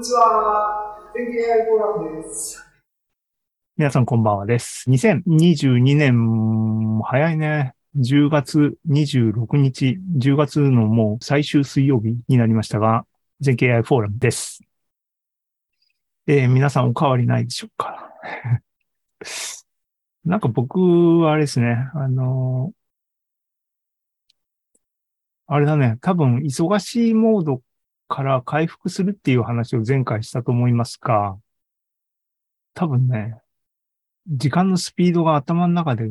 にちは。天気 AI フォーラムです。皆さんこんばんはです。2022年、早いね。10月26日、10月のもう最終水曜日になりましたが、全経 AI フォーラムです。えー皆さんお変わりないでしょうか？なんか僕はあれですね、あのあれだね、多分忙しいモードから回復するっていう話を前回したと思いますが、多分ね、時間のスピードが頭の中で、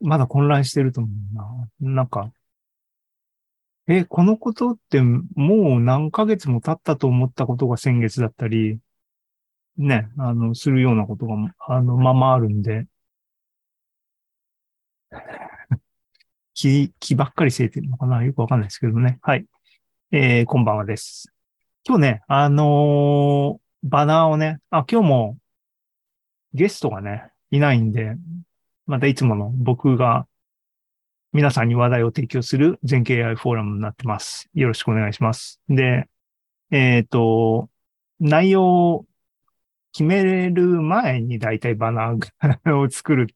まだ混乱してると思うな。なんか、え、このことってもう何ヶ月も経ったと思ったことが先月だったり、ね、あの、するようなことが、あの、ままあるんで、気、ばっかりせえてるのかな？よくわかんないですけどね。はい。えー、こんばんはです。今日ね、あのーバナーをね、あ、今日もゲストがね、いないんで、またいつもの僕が皆さんに話題を提供する全経 AI フォーラムになってます。よろしくお願いします。で、えっ、と、内容を決めれる前に大体バナーを作るって、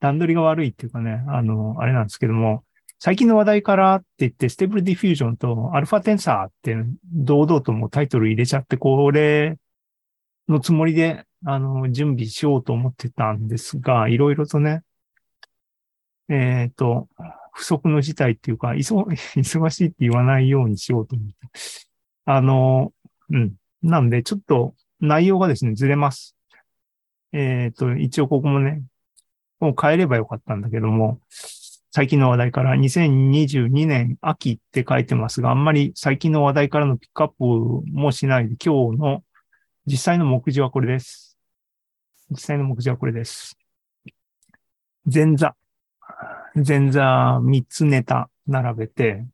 段取りが悪いっていうかね、あの、あれなんですけども、最近の話題からって言って、 Stable Diffusion と AlphaTensor って堂々ともうタイトル入れちゃって、これのつもりで、あの、準備しようと思ってたんですが、いろいろとね、えっ、と、不測の事態っていうか、忙 忙しいって言わないようにしようと思って。あの、うん。なんで、ちょっと内容がですね、ずれます。えっ、と、一応ここもね、もう変えればよかったんだけども、最近の話題から2022年秋って書いてますが、あんまり最近の話題からのピックアップもしないで、今日の実際の目次はこれです。実際の目次はこれです。前座。前座3つネタ並べて、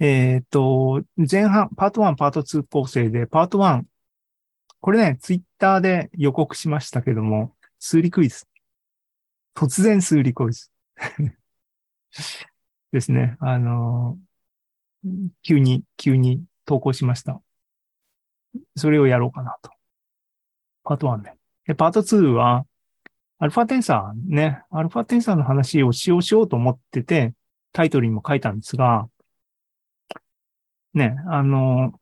えっ、と、前半、パート1、パート2構成で、パート1、これね、ツイッターで予告しましたけども、数理クイズ。突然数理クイズ。ですね。あのー急に、急に投稿しました。それをやろうかなと。パート1ね。で、パート2は、アルファテンサーね、アルファテンサーの話をしようしようと思ってて、タイトルにも書いたんですが、ね、あの、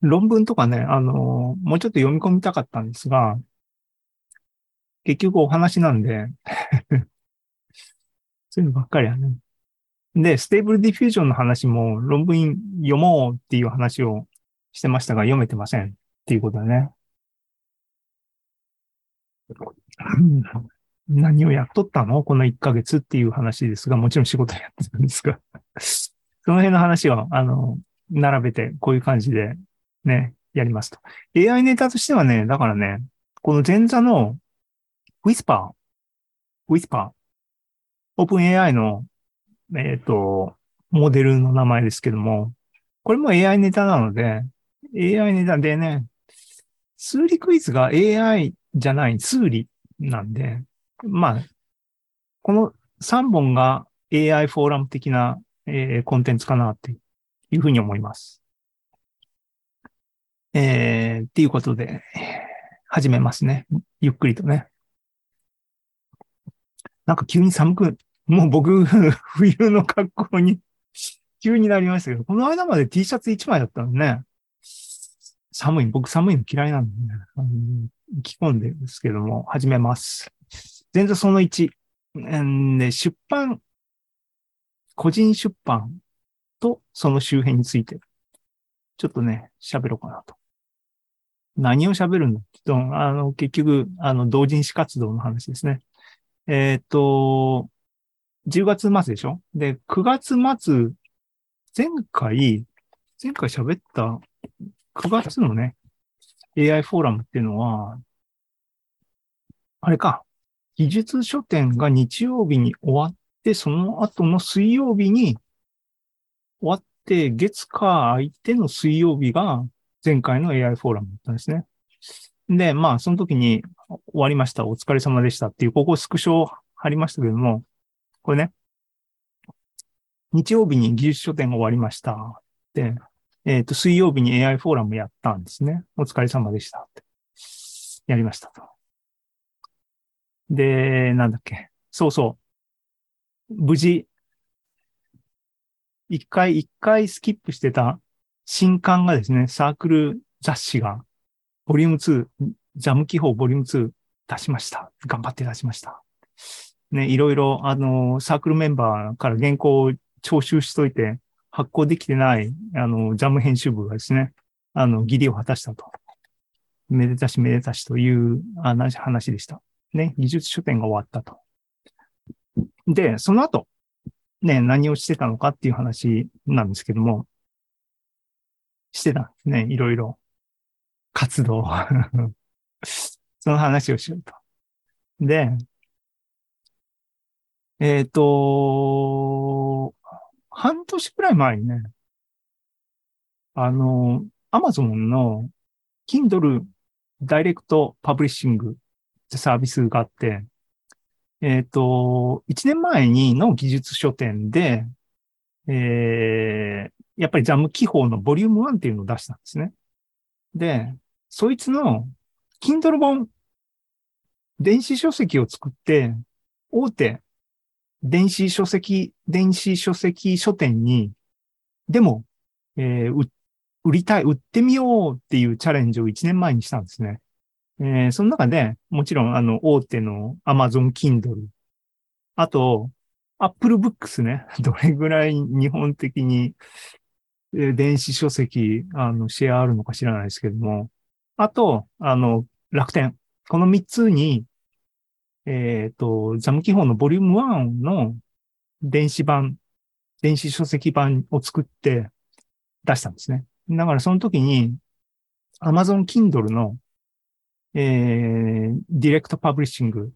論文とかね、あの、もうちょっと読み込みたかったんですが、結局お話なんで、そういうのばっかりやね。で、 Stable Diffusion の話も論文読もうっていう話をしてましたが、読めてませんっていうことだね。何をやっとったの？この1ヶ月っていう話ですが、もちろん仕事やってたんですが、その辺の話を、あの、並べて、こういう感じで、ね、やりますと。AI ネタとしてはね、だからね、この前座の Whisper、Whisper、OpenAI の、えっ、と、モデルの名前ですけども、これも AI ネタなので、AI ネタでね、数理クイズが AI じゃない、数理なんで、まあ、この3本が AI フォーラム的な、えーコンテンツかなっていうふうに思います。えー、っていうことで、始めますね。ゆっくりとね。なんか急に寒く、もう僕、冬の格好に急になりましたけど、この間まで T シャツ1枚だったのね。寒い、僕寒いの嫌いなんでね。あの着込んでるんですけども、始めます。前座その1。うんで出版、個人出版とその周辺について、ちょっとね、喋ろうかなと。何を喋るんだと、あの、結局、あの、同人誌活動の話ですね。えっ、と、10月末でしょ？で、9月末、前回、前回喋った9月のね、AI フォーラムっていうのは、あれか、技術書店が日曜日に終わって、その後の水曜日に終わって、月火空いての水曜日が前回の AI フォーラムだったんですね。で、まあ、その時に終わりました。お疲れ様でしたっていう、ここスクショを貼りましたけども、これね、日曜日に技術書店が終わりました。って、えっ、と、水曜日に AI フォーラムやったんですね。お疲れ様でしたって。やりましたと。で、なんだっけ。そうそう。無事、一回、一回スキップしてた新刊がですね、サークル雑誌が、ボリューム2、ジャム記法ボリューム2出しました。頑張って出しました。ね、いろいろ、あの、サークルメンバーから原稿を徴収しといて、発行できてない、あの、ジャム編集部がですね、あの、義理を果たしたと。めでたしめでたしという話話でした。ね、技術書店が終わったと。で、その後、ね、何をしてたのかっていう話なんですけども、してたんですね、いろいろ。活動。その話をしようと。で、えっ、と、半年くらい前にね、あの、アマゾンの Kindle Direct Publishing ってサービスがあって、えっ、と、1年前にの技術書店で、えー、やっぱりジャム記法のボリューム1っていうのを出したんですね。で、そいつの Kindle 本、電子書籍を作って、大手電子書籍、電子書籍書店に、でも、えー売りたい、売ってみようっていうチャレンジを1年前にしたんですね。えーその中で、もちろん、あの、大手の Amazon Kindle、あと、Apple Books ね、どれぐらい日本的に、電子書籍、あの、シェアあるのか知らないですけども、あと、あの、楽天。この3つに、えっ、と、ジャム記法のボリューム1の電子版、電子書籍版を作って出したんですね。だからその時に Amazon Kindle の、えー、 Direct Publishing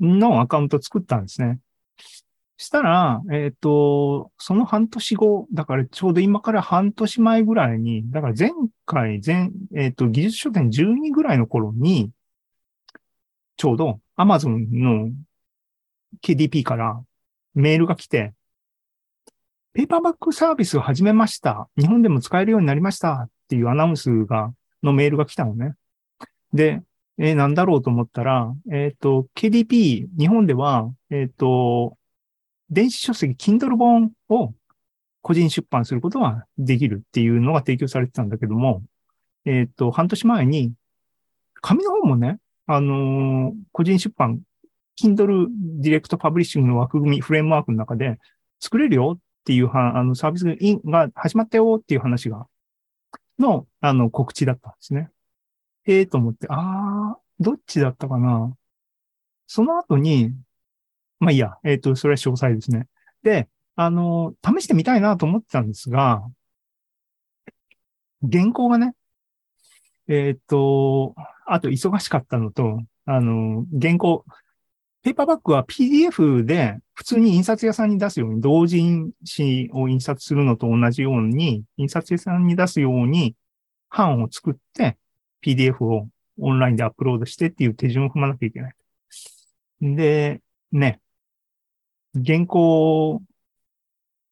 のアカウントを作ったんですね。したら、えっ、と、その半年後、だからちょうど今から半年前ぐらいに、だから前回、前、えっ、と、技術書店12ぐらいの頃に、ちょうど Amazon の KDP からメールが来て、ペーパーバックサービスを始めました。日本でも使えるようになりましたっていうアナウンスが、のメールが来たのね。で、えーなんだろうと思ったら、えっ、と、KDP、日本では、えっ、と、電子書籍、Kindle 本を個人出版することができるっていうのが提供されてたんだけども、えっ、と、半年前に、紙の本もね、あのー個人出版、Kindle Direct Publishing の枠組み、フレームワークの中で作れるよっていうは、あの、サービスが始まったよっていう話が、の、あの、告知だったんですね。ええと思って、あー、どっちだったかなその後に、まあいいや、えっ、と、それは詳細ですね。で、あの、試してみたいなと思ってたんですが、原稿がね、えっ、と、あと忙しかったのと、あの、原稿、ペーパーバッグは PDF で普通に印刷屋さんに出すように、同人誌を印刷するのと同じように、印刷屋さんに出すように、版を作って、PDF をオンラインでアップロードしてっていう手順を踏まなきゃいけない。で、ね、原稿、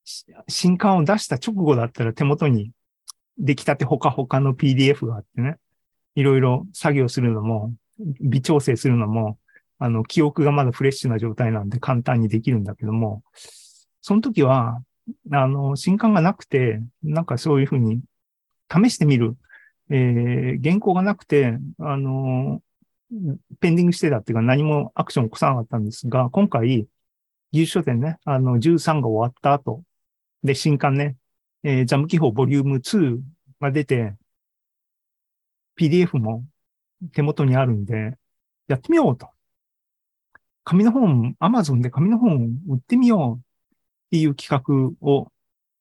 し新刊を出した直後だったら手元に出来たてほかほかの PDF があってね、いろいろ作業するのも、微調整するのも、あの、記憶がまだフレッシュな状態なんで簡単にできるんだけども、その時は、あの、新刊がなくて、なんかそういうふうに試してみる、えー原稿がなくて、あの、ペンディングしてたっていうか何もアクション起こさなかったんですが、今回、技術書店ね、あの、13が終わった後、で、新刊ね、えージャム記法ボリューム2が出て、PDF も手元にあるんで、やってみようと。紙の本、Amazon で紙の本売ってみようっていう企画を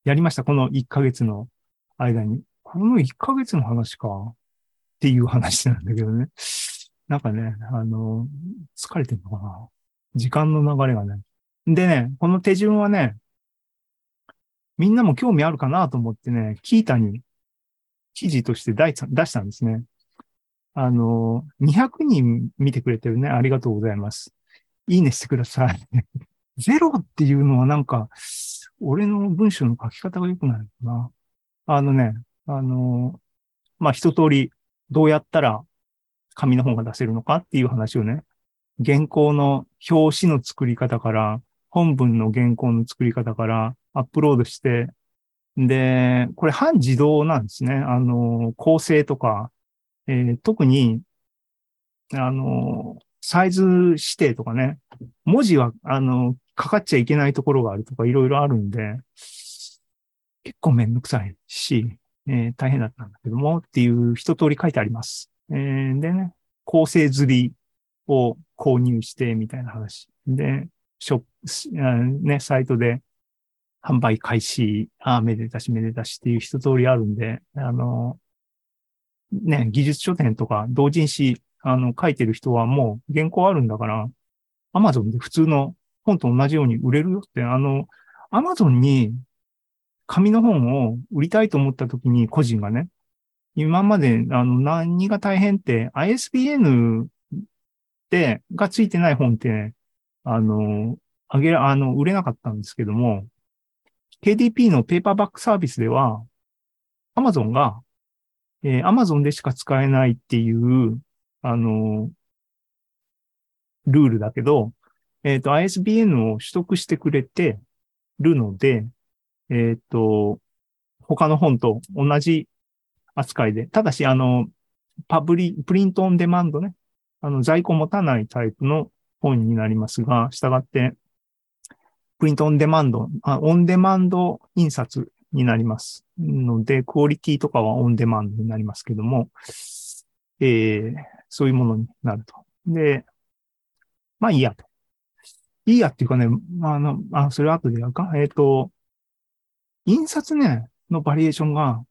やりました。この1ヶ月の間に。この1ヶ月の話かっていう話なんだけどね。なんかね、あの、疲れてるのかな時間の流れがね。でね、この手順はね、みんなも興味あるかなと思ってね、キータに記事として出したんですね。あの、200人見てくれてるね。ありがとうございます。いいねしてください。ゼロっていうのはなんか、俺の文章の書き方が良くないのかな。あのね、あの、まあ、一通りどうやったら紙の本が出せるのかっていう話をね、原稿の表紙の作り方から、本文の原稿の作り方からアップロードして、で、これ半自動なんですね。あの、構成とか、えー、特に、あの、サイズ指定とかね、文字は、あの、かかっちゃいけないところがあるとかいろいろあるんで、結構めんどくさいし、えー、大変だったんだけどもっていう一通り書いてあります。えー、でね、構成釣りを購入してみたいな話。で、ショップ、ね、サイトで販売開始、ああ、めでたしめでたしっていう一通りあるんで、あの、ね、技術書店とか同人誌、あの、書いてる人はもう原稿あるんだから、アマゾンで普通の本と同じように売れるよって、あの、アマゾンに紙の本を売りたいと思った時に個人がね、今まで、あの、何が大変って ISBN で、がついてない本って、あの、あげら、あの、売れなかったんですけども、KDP のペーパーバックサービスでは、Amazon が、えー、Amazon でしか使えないっていう、あの、ルールだけど、えっ、ー、と、ISBN を取得してくれてるので、えっ、ー、と、他の本と同じ扱いで、ただし、あの、パブリ、プリントオンデマンドね、あの、在庫持たないタイプの本になりますが、したがって、プリントオンデマンド、あオンデマンド印刷になりますので、クオリティとかはオンデマンドになりますけども、えー、そういうものになると。で、まあいいやと。いいやっていうかね、あの、あ、それは後でやるか。えっ、ー、と、印刷ね、のバリエーションが、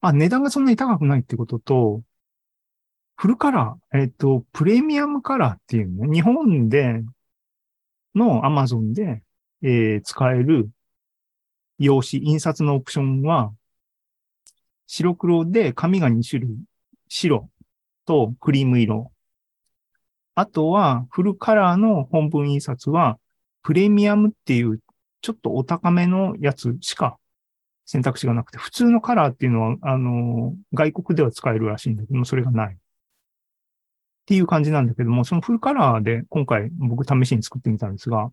あ、値段がそんなに高くないってことと、フルカラー、えっ、と、プレミアムカラーっていうね、日本での Amazon で、えー、使える用紙、印刷のオプションは、白黒で紙が2種類、白とクリーム色。あとは、フルカラーの本文印刷は、プレミアムっていうちょっとお高めのやつしか選択肢がなくて、普通のカラーっていうのは、あの、外国では使えるらしいんだけども、それがない。っていう感じなんだけども、そのフルカラーで今回僕試しに作ってみたんですが、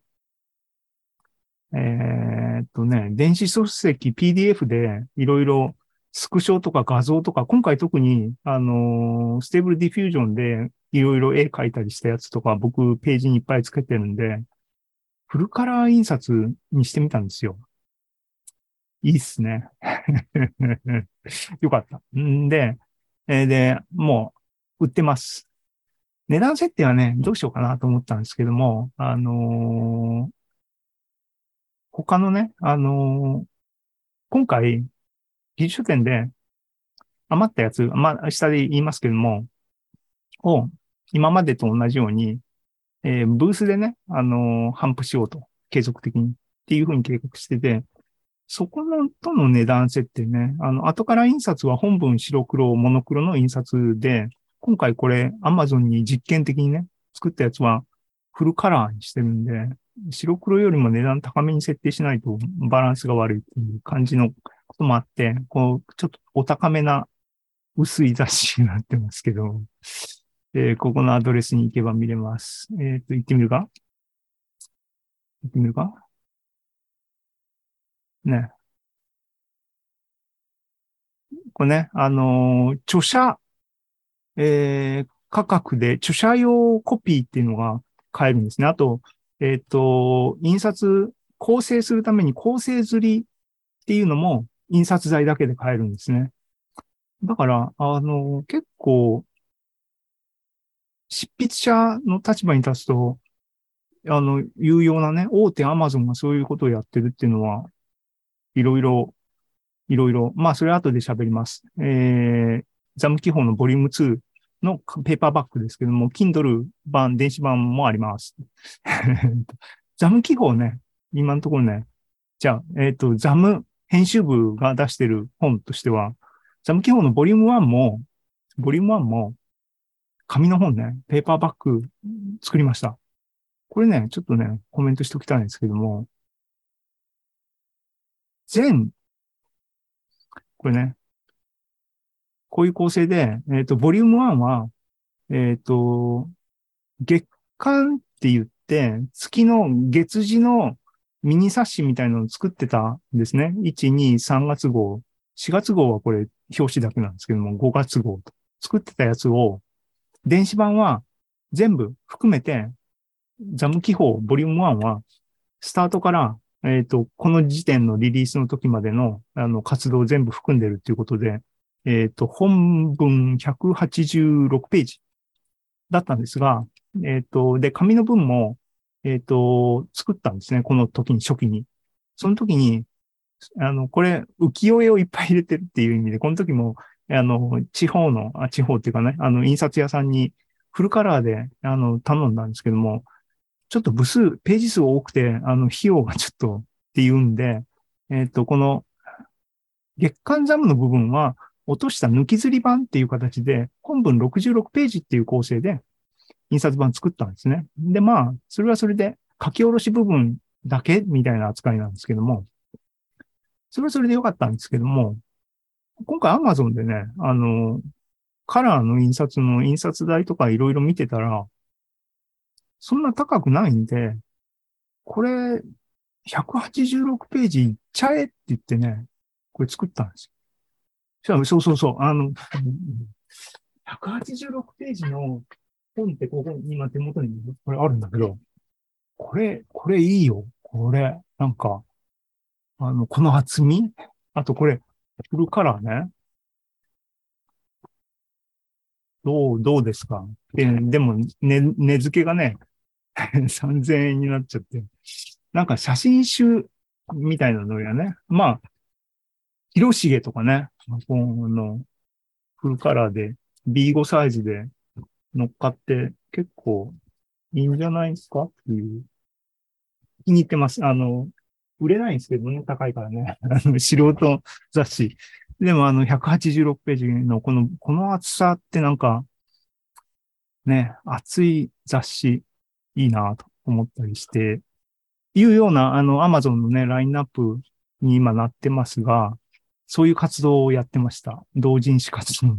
えー、っとね、電子書籍 PDF でいろいろスクショとか画像とか、今回特に、あの Stable Diffusion でいろいろ絵描いたりしたやつとか僕ページにいっぱいつけてるんで、フルカラー印刷にしてみたんですよ。いいっすね。よかった。んで、えー、で、もう売ってます。値段設定はね、どうしようかなと思ったんですけども、あのー、他のね、あのー、今回、技術書店で余ったやつ、まあ、下で言いますけども、を今までと同じように、えー、ブースでね、あのー、販布しようと、継続的にっていうふうに計画してて、そこのとの値段設定ね、あの、後から印刷は本文白黒、モノクロの印刷で、今回これ Amazon に実験的にね、作ったやつはフルカラーにしてるんで、白黒よりも値段高めに設定しないとバランスが悪いっていう感じのこともあって、こう、ちょっとお高めな薄い雑誌になってますけど、えー、ここのアドレスに行けば見れます。えっ、ー、と、行ってみるか？行ってみるか？ね。これね、あのー、著者えー、価格で著者用コピーっていうのが買えるんですね。あと、えっ、ー、と、印刷、構成するために構成釣りっていうのも印刷材だけで買えるんですね。だから、あの、結構、執筆者の立場に立つと、あの、有用なね、大手アマゾンがそういうことをやってるっていうのは、いろいろ、いろいろ、まあ、それは後で喋ります。えー、ザム記法のボリューム2のペーパーバッグですけども、Kindle 版、電子版もあります。ザム記法ね、今のところね、じゃあ、えっ、ー、と、ザム編集部が出してる本としては、ザム記法のボリューム1も、ボリューム1も、紙の本ね、ペーパーバッグ作りました。これね、ちょっとね、コメントしておきたいんですけども、全、これね、こういう構成で、えっ、と、ボリューム1は、えっ、と、月間って言って、月の月次のミニ冊子みたいなのを作ってたんですね。1、2、3月号。4月号はこれ表紙だけなんですけども、5月号と作ってたやつを、電子版は全部含めて、ザム記法ボリューム1は、スタートから、えっ、と、この時点のリリースの時までの、あの、活動を全部含んでるっていうことで、えっ、と、本文186ページだったんですが、えっ、と、で、紙の文も、えっ、と、作ったんですね。この時に、初期に。その時に、あの、これ、浮世絵をいっぱい入れてるっていう意味で、この時も、あの、地方の、あ地方っていうかね、あの、印刷屋さんにフルカラーで、あの、頼んだんですけども、ちょっと部数、ページ数多くて、あの、費用がちょっとっていうんで、えっ、と、この、月間ザムの部分は、落とした抜きずり版っていう形で、本文66ページっていう構成で、印刷版作ったんですね。で、まあ、それはそれで書き下ろし部分だけみたいな扱いなんですけども、それはそれでよかったんですけども、今回 Amazon でね、あの、カラーの印刷の印刷代とかいろいろ見てたら、そんな高くないんで、これ、186ページいっちゃえって言ってね、これ作ったんですよ。そうそうそう、あの、186ページの本ってここに今手元にこれあるんだけど、これ、これいいよ。これ、なんか、あの、この厚み？あとこれ、フルカラーね。どう、どうですか？ででも、ね、値付けがね、3000円になっちゃって。なんか写真集みたいなのやね。まあ、広重とかね、この、フルカラーで B5 サイズで乗っかって結構いいんじゃないですかっていう。気に入ってます。あの、売れないんですけどね、高いからね。素人雑誌。でもあの、186ページのこの、この厚さってなんか、ね、厚い雑誌いいなと思ったりして、いうような、あの、アマゾンのね、ラインナップに今なってますが、そういう活動をやってました。同人誌活動。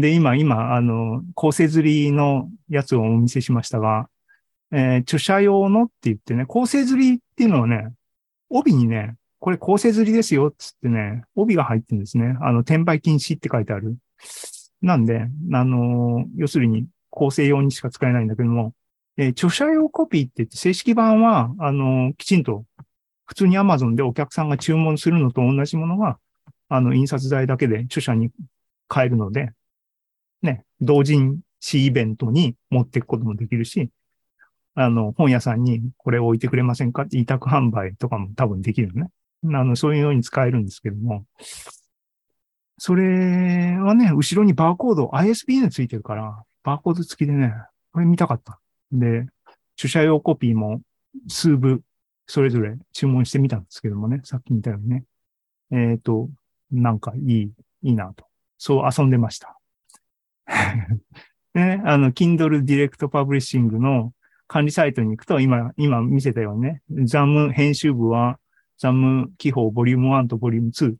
で、今、今、あの、構成釣りのやつをお見せしましたが、えー著者用のって言ってね、構成釣りっていうのはね、帯にね、これ構成釣りですよっつってね、帯が入ってるんですね。あの、転売禁止って書いてある。なんで、あのー要するに構成用にしか使えないんだけども、えー著者用コピーって言って正式版は、あのーきちんと普通に Amazon でお客さんが注文するのと同じものが、あの、印刷代だけで著者に買えるので、ね、同人誌イベントに持っていくこともできるし、あの、本屋さんにこれ置いてくれませんかって委託販売とかも多分できるのね。あの、そういうように使えるんですけども、それはね、後ろにバーコード、ISBN ついてるから、バーコード付きでね、これ見たかった。で、著者用コピーも数部それぞれ注文してみたんですけどもね、さっき見たようにね。えっ、と、なんかいい、いいなと。そう遊んでました。ね、あの、Kindle Direct Publishing の管理サイトに行くと、今、今見せたようにね、ザム編集部は、ザム記法ボリューム1とボリューム2、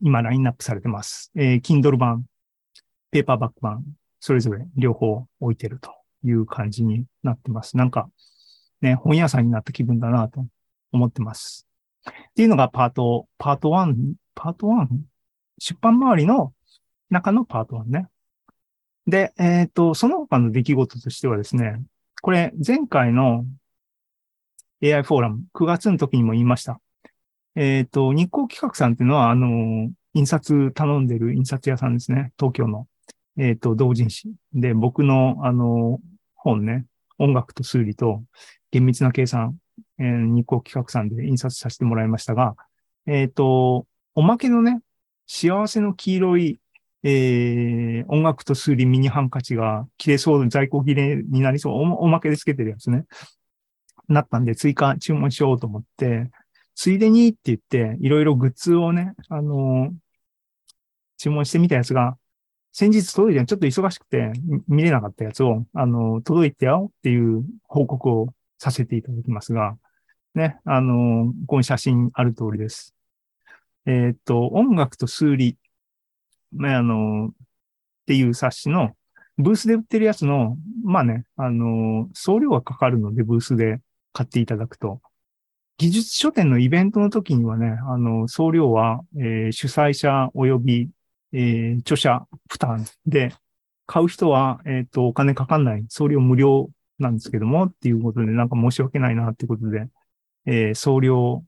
今ラインナップされてます。えー Kindle 版、ペーパーバック版、それぞれ両方置いてるという感じになってます。なんか、ね、本屋さんになった気分だなと思ってます。っていうのがパート、パート1、パート 1? 出版周りの中のパート1ね。で、えっ、と、その他の出来事としてはですね、これ前回の AI フォーラム、9月の時にも言いました。えっ、と、日光企画さんっていうのは、あの、印刷頼んでる印刷屋さんですね。東京の。えっ、と、同人誌。で、僕の、あの、本ね、音楽と数理と厳密な計算、えー日光企画さんで印刷させてもらいましたが、えっ、と、おまけのね、幸せの黄色い、えー音楽と数理ミニハンカチが切れそう、在庫切れになりそう、おおまけでつけてるやつね。なったんで、追加注文しようと思って、ついでにって言って、いろいろグッズをね、あのー注文してみたやつが、先日届いて、ちょっと忙しくて見れなかったやつを、あのー届いてよっていう報告をさせていただきますが、ね、あの、ここに写真ある通りです。えっ、と、音楽と数理、ね、あの、っていう冊子の、ブースで売ってるやつの、まあね、あの、送料がかかるので、ブースで買っていただくと。技術書店のイベントの時にはね、あの、送料は、えー主催者及び、えー著者負担で、買う人は、えっ、と、お金かかんない、送料無料なんですけども、っていうことで、なんか申し訳ないなっていうことで、えー送料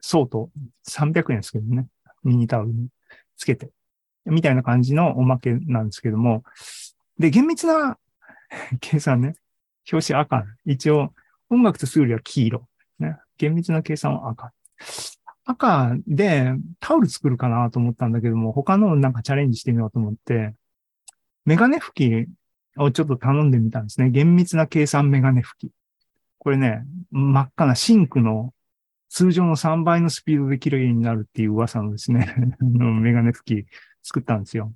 相当300円ですけどね、ミニタオルにつけて、みたいな感じのおまけなんですけども、で、厳密な 計算ね、表紙赤。一応、音楽と数理は黄色。ね、厳密な計算は赤。赤でタオル作るかなと思ったんだけども、他のなんかチャレンジしてみようと思って、メガネ拭きをちょっと頼んでみたんですね。厳密な計算メガネ拭き。これね、真っ赤なシンクの通常の3倍のスピードで綺麗になるっていう噂のですね、メガネ拭き作ったんですよ。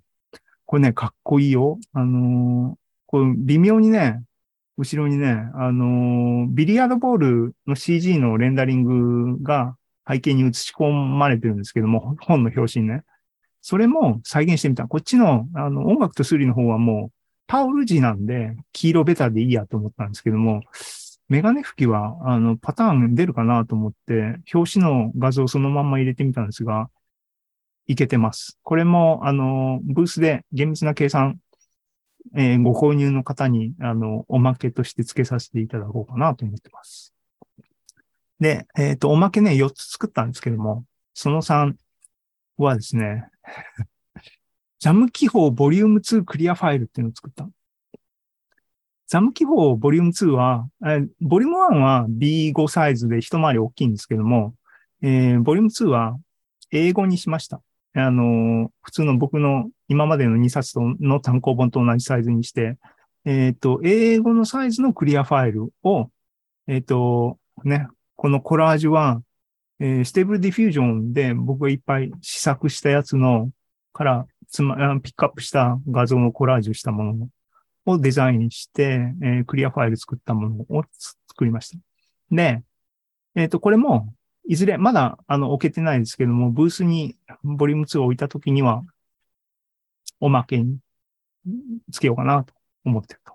これね、かっこいいよ。あのーこれ微妙にね、後ろにね、あのービリヤードボールの CG のレンダリングが背景に映し込まれてるんですけども、本の表紙にね。それも再現してみた。こっちの、あの、音楽と数理の方はもうタオル地なんで、黄色ベタでいいやと思ったんですけども、メガネ拭きは、あの、パターン出るかなと思って、表紙の画像そのまんま入れてみたんですが、いけてます。これも、あの、ブースで厳密な計算、えーご購入の方に、あの、おまけとして付けさせていただこうかなと思ってます。で、えっ、と、おまけね、4つ作ったんですけども、その3はですね、ジャム記法ボリューム2クリアファイルっていうのを作った。ザム記法ボリューム2は、えボリューム1は B5 サイズで一回り大きいんですけども、えーボリューム2は英語にしました。あの普通の僕の今までの2冊の単行本と同じサイズにして、えっ、と、英語のサイズのクリアファイルを、えっ、と、ね、このコラージュは、えー Stable Diffusion で僕がいっぱい試作したやつのからつま、ピックアップした画像をコラージュしたものをデザインして、えークリアファイル作ったものを作りました。で、えっ、と、これも、いずれ、まだ、あの、置けてないですけども、ブースにボリューム2を置いたときには、おまけにつけようかなと思ってると。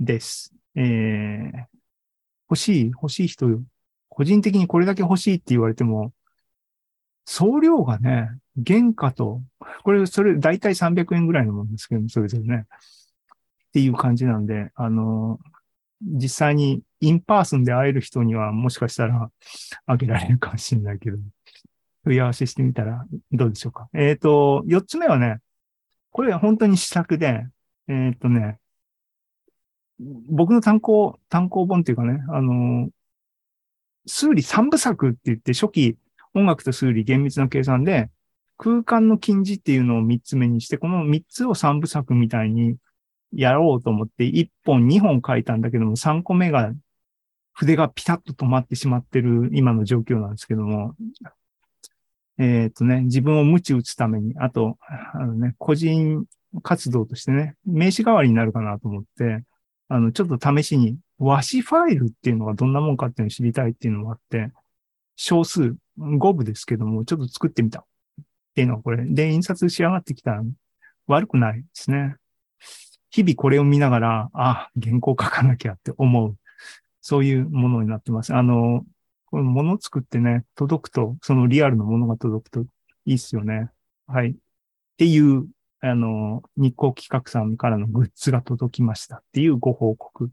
です。えー、欲しい、欲しい人、個人的にこれだけ欲しいって言われても、送料がね、原価と、これ、それ、だいたい300円ぐらいのもんですけども、それぞれね。っていう感じなんで、あの、実際に in person で会える人にはもしかしたらあげられるかもしれないけど、問い合わせしてみたらどうでしょうか。えっ、と、四つ目はね、これは本当に試作で、えっ、とね、僕の単行、単行本っていうかね、あの、数理三部作って言って初期音楽と数理厳密な計算で空間の近似っていうのを三つ目にして、この三つを三部作みたいにやろうと思って、1本、2本書いたんだけども、3個目が、筆がピタッと止まってしまってる今の状況なんですけども、えっ、とね、自分を鞭打つために、あと、あのね、個人活動としてね、名刺代わりになるかなと思って、あの、ちょっと試しに、和紙ファイルっていうのがどんなもんかっていうのを知りたいっていうのがあって、少数、5部ですけども、ちょっと作ってみた。っていうのはこれ、で、印刷仕上がってきたら悪くないですね。日々これを見ながら、あ、原稿書かなきゃって思う。そういうものになってます。あの、このもの作ってね、届くと、そのリアルのものが届くといいっすよね。はい。っていう、あの、日光企画さんからのグッズが届きましたっていうご報告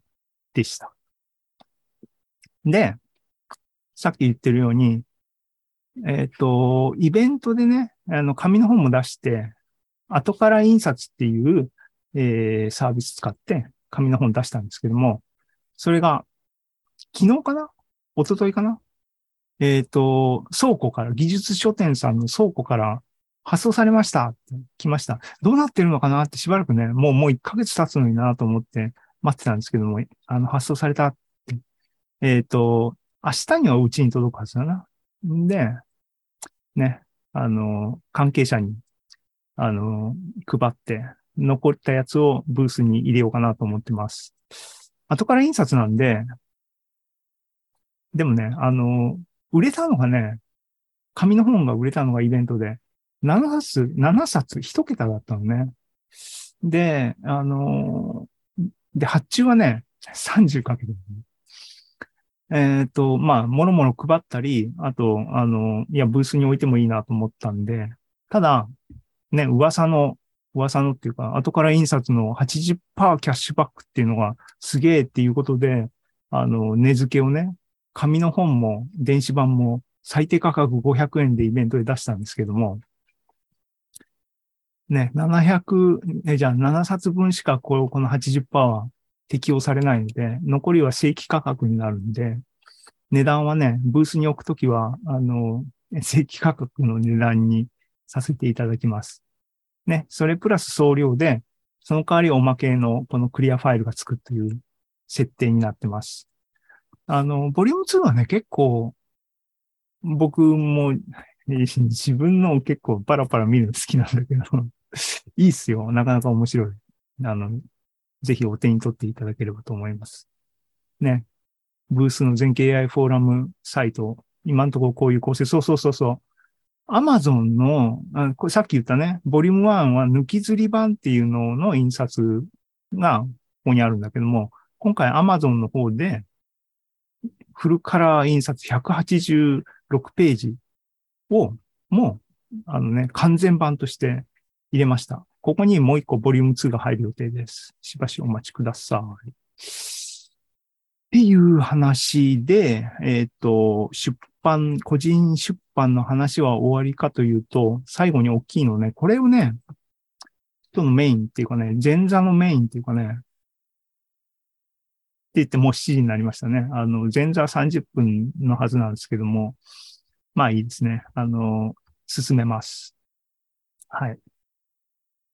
でした。で、さっき言ってるように、えっ、と、イベントでね、あの、紙の本も出して、後から印刷っていう、えーサービス使って紙の本出したんですけども、それが昨日かな？一昨日かな？えっ、と、倉庫から、技術書店さんの倉庫から発送されました来ました。どうなってるのかなってしばらくね、もうもう1ヶ月経つのになと思って待ってたんですけども、あの、発送されたって。えっ、と、明日にはうちに届くはずだな。んで、ね、あの、関係者に、あの、配って、残ったやつをブースに入れようかなと思ってます。後から印刷なんで、でもね、あの、売れたのがね、紙の本が売れたのがイベントで、7冊、7冊、1桁だったのね。で、あの、で、発注はね、30かけてる、えっ、と、まあ、もろもろ配ったり、あと、あの、いや、ブースに置いてもいいなと思ったんで、ただ、ね、噂の、噂のっていうか、後から印刷の80%キャッシュバックっていうのがすげえっていうことで、あの、値付けをね、紙の本も電子版も最低価格500円でイベントで出したんですけども、ね、700、えじゃあ7冊分しかこのこの80%は適用されないので、残りは正規価格になるんで、値段はね、ブースに置くときは、あの、正規価格の値段にさせていただきます。ね、それプラス送料で、その代わりおまけのこのクリアファイルがつくという設定になってます。あの、ボリューム2はね、結構、僕も自分の結構パラパラ見るの好きなんだけどいいっすよ。なかなか面白い。あの、ぜひお手に取っていただければと思います。ね。ブースの全経 AI フォーラムサイト、今のところこういう構成、そうそうそうそう。アマゾンの、あこれさっき言ったね、ボリューム1は抜き釣り版っていうのの印刷がここにあるんだけども、今回アマゾンの方で、フルカラー印刷186ページを、もう、あのね、完全版として入れました。ここにもう一個ボリューム2が入る予定です。しばしお待ちください。っていう話で、えっ、ー、と、出版、個人出版の話は終わりかというと、最後に大きいのね、これをね、人のメインっていうかね、前座のメインっていうかね、って言ってもう7時になりましたね。あの、前座30分のはずなんですけども、まあいいですね。あの、進めます。はい。